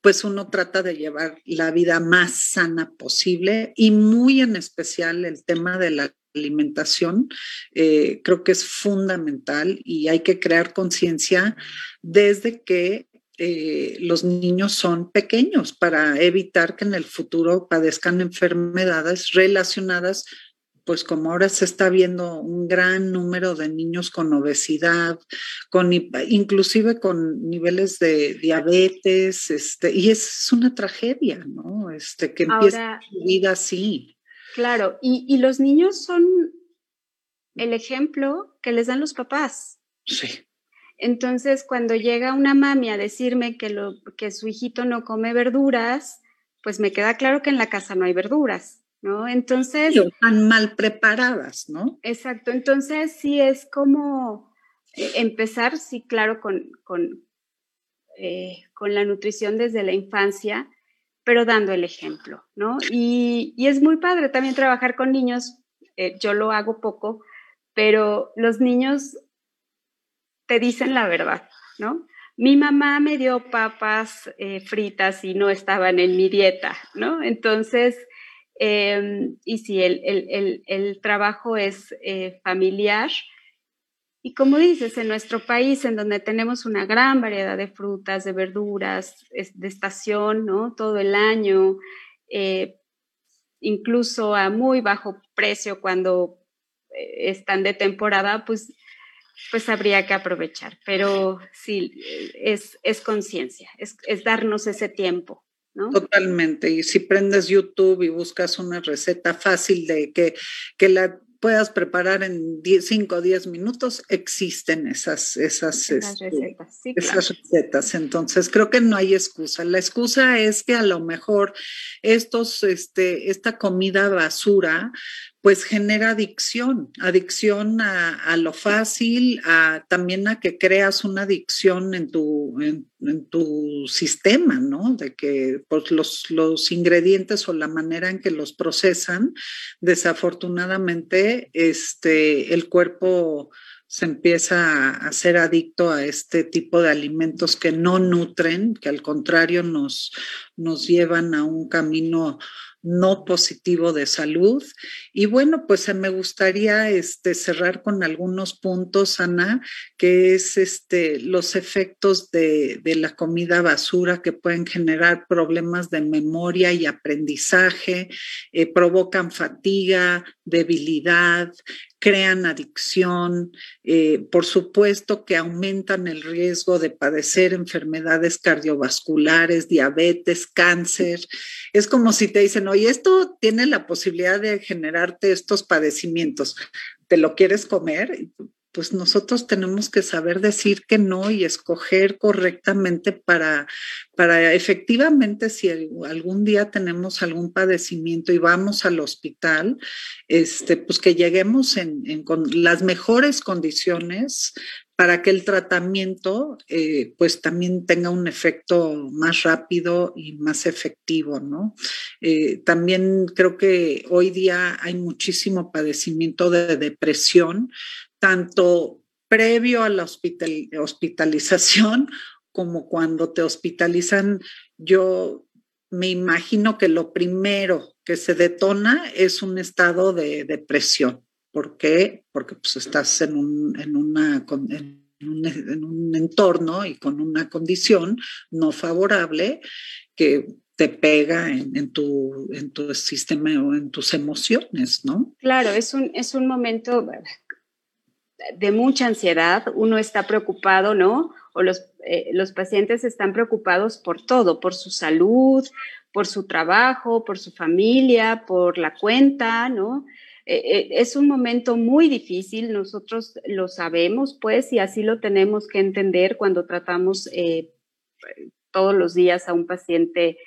pues uno trata de llevar la vida más sana posible y muy en especial el tema de la alimentación, eh, creo que es fundamental y hay que crear conciencia desde que eh, los niños son pequeños para evitar que en el futuro padezcan enfermedades relacionadas pues como ahora se está viendo un gran número de niños con obesidad, con inclusive con niveles de diabetes, este, y es una tragedia, ¿no? Este, que empieza su vida así. Claro, y, los niños son el ejemplo que les dan los papás. Sí. Entonces, cuando llega una mami a decirme que, lo, que su hijito no come verduras, pues me queda claro que en la casa no hay verduras. ¿No? Entonces... están mal preparadas, ¿no? Exacto, entonces sí es como eh, empezar, sí, claro, con, con eh, con la nutrición desde la infancia, pero dando el ejemplo, ¿no? Y, es muy padre también trabajar con niños, eh, yo lo hago poco, pero los niños te dicen la verdad, ¿no? Mi mamá me dio papas fritas y no estaban en mi dieta, ¿no? Entonces, em, y si el, trabajo es familiar, y como dices, en nuestro país, en donde tenemos una gran variedad de frutas, de verduras, de estación, ¿no? Todo el año, eh, incluso a muy bajo precio cuando eh, están de temporada, pues, pues habría que aprovechar. Pero sí, es, es conciencia, es, es darnos ese tiempo. ¿No? Totalmente. Y si prendes YouTube y buscas una receta fácil de que, que la puedas preparar en 5 o 10 minutos, existen esas, esas, este, recetas. esas recetas. Entonces, creo que no hay excusa. La excusa es que a lo mejor estos, este, esta comida basura pues genera adicción, adicción a, lo fácil, a, también a que creas una adicción en tu, en, tu sistema, ¿no? De que pues, los, los, ingredientes o la manera en que los procesan, desafortunadamente, este, el cuerpo se empieza a, a ser adicto a este tipo de alimentos que no nutren, que al contrario nos, nos llevan a un camino no positivo de salud. Y bueno, pues me gustaría este, cerrar con algunos puntos, Ana, que es este, los efectos de, la comida basura que pueden generar problemas de memoria y aprendizaje, eh, provocan fatiga, debilidad, crean adicción, eh, por supuesto que aumentan el riesgo de padecer enfermedades cardiovasculares, diabetes, cáncer. Es como si te dicen, oye, esto tiene la posibilidad de generarte estos padecimientos. ¿Te lo quieres comer? Pues nosotros tenemos que saber decir que no y escoger correctamente para, para efectivamente si algún día tenemos algún padecimiento y vamos al hospital, este, pues que lleguemos en, con las mejores condiciones para que el tratamiento eh, pues también tenga un efecto más rápido y más efectivo, ¿no? Eh, también creo que hoy día hay muchísimo padecimiento de depresión, tanto previo a la hospitalización como cuando te hospitalizan. Yo me imagino que lo primero que se detona es un estado de depresión. ¿Por qué? Porque pues, estás en un, en, una, en, un, entorno y con una condición no favorable que te pega en, tu, en tu sistema o en tus emociones, ¿no? Claro, es un, es un momento de mucha ansiedad, uno está preocupado, ¿no? O los, eh, los pacientes están preocupados por todo, por su salud, por su trabajo, por su familia, por la cuenta, ¿no? Eh, eh, es un momento muy difícil, nosotros lo sabemos, pues, y así lo tenemos que entender cuando tratamos todos los días a un paciente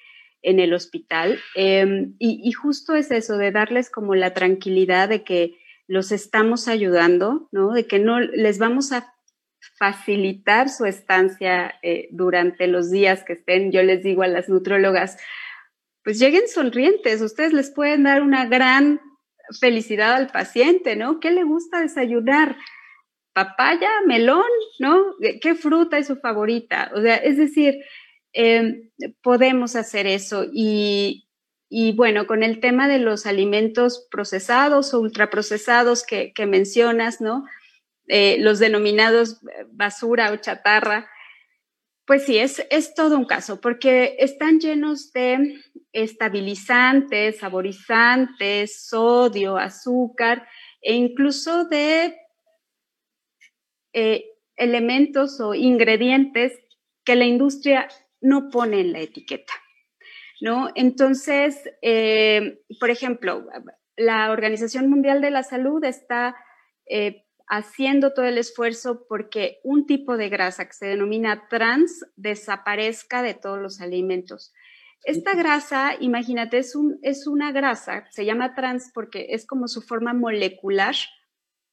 en el hospital. Em, y, justo es eso, de darles como la tranquilidad de que los estamos ayudando, ¿no? De que no les vamos a facilitar su estancia eh, durante los días que estén. Yo les digo a las nutrólogas, pues lleguen sonrientes, ustedes les pueden dar una gran felicidad al paciente, ¿no? ¿Qué le gusta desayunar? Papaya, melón, ¿no? ¿Qué fruta es su favorita? O sea, es decir, em, podemos hacer eso y, y bueno, con el tema de los alimentos procesados o ultraprocesados que, que mencionas, ¿no? Eh, los denominados basura o chatarra, pues sí, es, es todo un caso, porque están llenos de estabilizantes, saborizantes, sodio, azúcar e incluso de eh, elementos o ingredientes que la industria no pone en la etiqueta. ¿no? Entonces, eh, por ejemplo, la Organización Mundial de la Salud está eh, haciendo todo el esfuerzo porque un tipo de grasa que se denomina trans desaparezca de todos los alimentos. Esta grasa, imagínate, es, un, es una grasa, se llama trans porque es como su forma molecular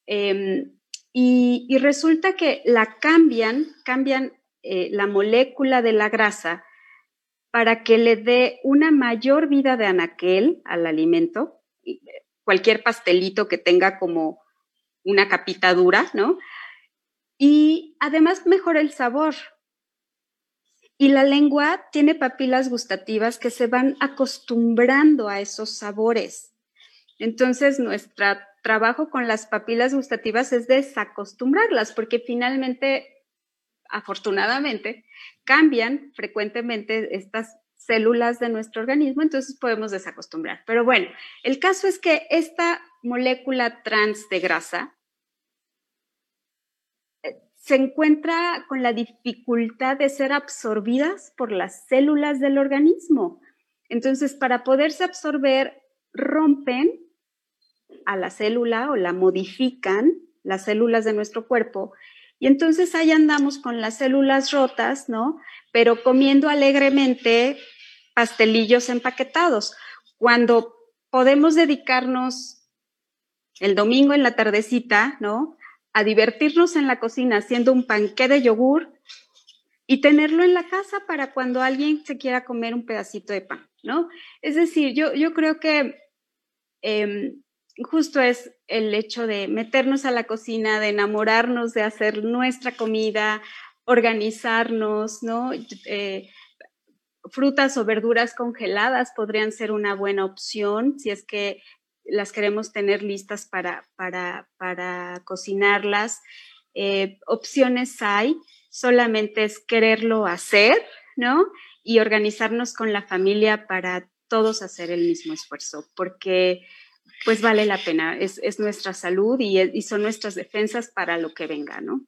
em, y, y, resulta que la cambian, cambian eh, la molécula de la grasa para que le dé una mayor vida de anaquel al alimento, cualquier pastelito que tenga como una capita dura, ¿no? Y además mejora el sabor. Y la lengua tiene papilas gustativas que se van acostumbrando a esos sabores. Entonces, nuestro trabajo con las papilas gustativas es desacostumbrarlas, porque finalmente afortunadamente, cambian frecuentemente estas células de nuestro organismo, entonces podemos desacostumbrar. Pero bueno, el caso es que esta molécula trans de grasa eh, se encuentra con la dificultad de ser absorbidas por las células del organismo. Entonces, para poderse absorber, rompen a la célula o la modifican las células de nuestro cuerpo y entonces ahí andamos con las células rotas, ¿no? Pero comiendo alegremente pastelillos empaquetados. Cuando podemos dedicarnos el domingo en la tardecita, ¿no? A divertirnos en la cocina haciendo un panqué de yogur y tenerlo en la casa para cuando alguien se quiera comer un pedacito de pan, ¿no? Es decir, yo, yo creo que em, justo es el hecho de meternos a la cocina, de enamorarnos de hacer nuestra comida, organizarnos, ¿no? Eh, frutas o verduras congeladas podrían ser una buena opción si es que las queremos tener listas para, para, cocinarlas. Eh, opciones hay, solamente es quererlo hacer, ¿no? Y organizarnos con la familia para todos hacer el mismo esfuerzo, porque pues vale la pena. Es, nuestra salud y, y, son nuestras defensas para lo que venga, ¿no?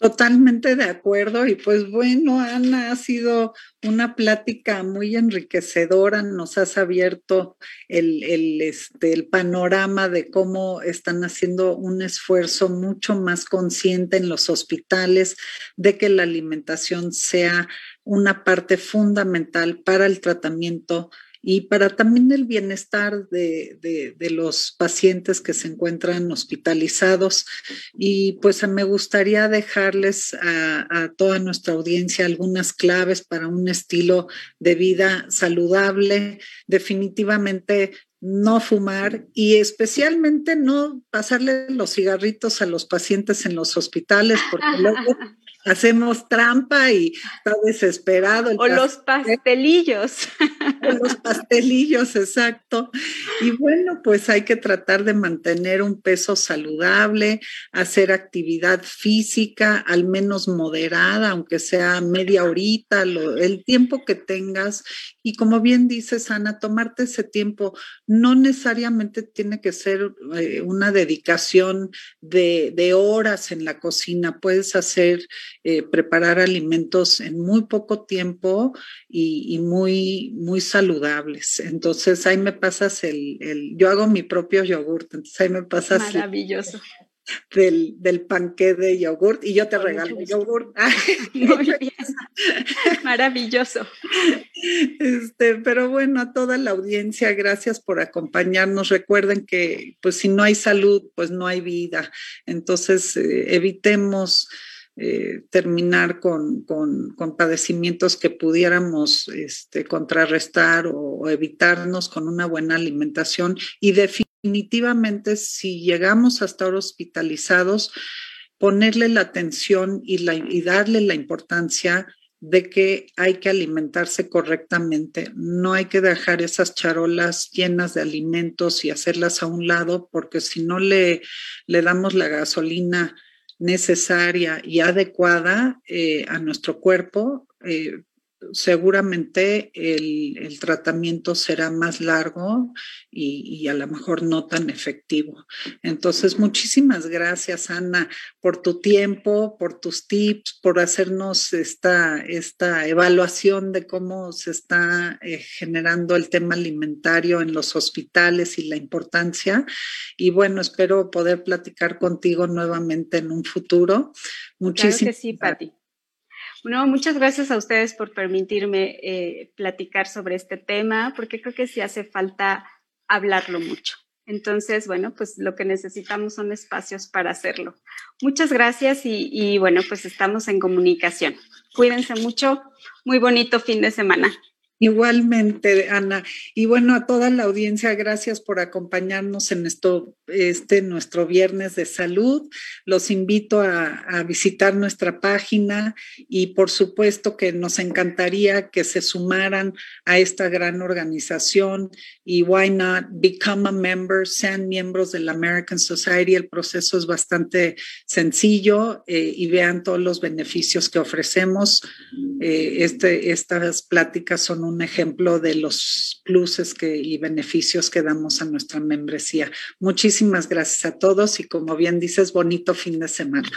Totalmente de acuerdo. Y pues bueno, Ana, ha sido una plática muy enriquecedora. Nos has abierto el, el, este, el panorama de cómo están haciendo un esfuerzo mucho más consciente en los hospitales de que la alimentación sea una parte fundamental para el tratamiento y para también el bienestar de, los pacientes que se encuentran hospitalizados. Y pues me gustaría dejarles a, toda nuestra audiencia algunas claves para un estilo de vida saludable. Definitivamente no fumar y especialmente no pasarle los cigarritos a los pacientes en los hospitales, porque luego hacemos trampa y está desesperado. o los pastelillos. O los pastelillos, exacto. Y bueno, pues hay que tratar de mantener un peso saludable, hacer actividad física, al menos moderada, aunque sea media horita, el tiempo que tengas. Y como bien dices, Ana, tomarte ese tiempo no necesariamente tiene que ser eh, una dedicación de, de horas en la cocina. Puedes hacer eh, preparar alimentos en muy poco tiempo y, muy, muy saludables. Entonces ahí me pasas el, el, yo hago mi propio yogurt, entonces ahí me pasas. Maravilloso. del, del panqué de yogurt y yo te regalo yogurt. Maravilloso. Este, pero bueno, a toda la audiencia, gracias por acompañarnos. Recuerden que pues si no hay salud, pues no hay vida. Entonces, eh, evitemos eh, terminar con, padecimientos que pudiéramos este, contrarrestar o, evitarnos con una buena alimentación. Y definitivamente, si llegamos a estar hospitalizados, ponerle la atención y, y darle la importancia de que hay que alimentarse correctamente. No hay que dejar esas charolas llenas de alimentos y hacerlas a un lado, porque si no le, le damos la gasolina necesaria y adecuada eh, a nuestro cuerpo, eh, seguramente el, tratamiento será más largo y, a lo mejor no tan efectivo. Entonces, muchísimas gracias, Ana, por tu tiempo, por tus tips, por hacernos esta, esta evaluación de cómo se está eh, generando el tema alimentario en los hospitales y la importancia. Y bueno, espero poder platicar contigo nuevamente en un futuro. Muchísimas sí, Pati. Bueno, muchas gracias a ustedes por permitirme eh, platicar sobre este tema, porque creo que sí hace falta hablarlo mucho. Entonces, bueno, pues lo que necesitamos son espacios para hacerlo. Muchas gracias y, bueno, pues estamos en comunicación. Cuídense mucho. Muy bonito fin de semana. Igualmente, Ana. Y bueno, a toda la audiencia, gracias por acompañarnos en esto, este nuestro viernes de salud. Los invito a, visitar nuestra página y por supuesto que nos encantaría que se sumaran a esta gran organización y why not become a member, sean miembros de la American Society. El proceso es bastante sencillo eh, y vean todos los beneficios que ofrecemos. Eh, este, estas pláticas son un ejemplo de los pluses que, y beneficios que damos a nuestra membresía. Muchísimas gracias a todos y como bien dices, bonito fin de semana.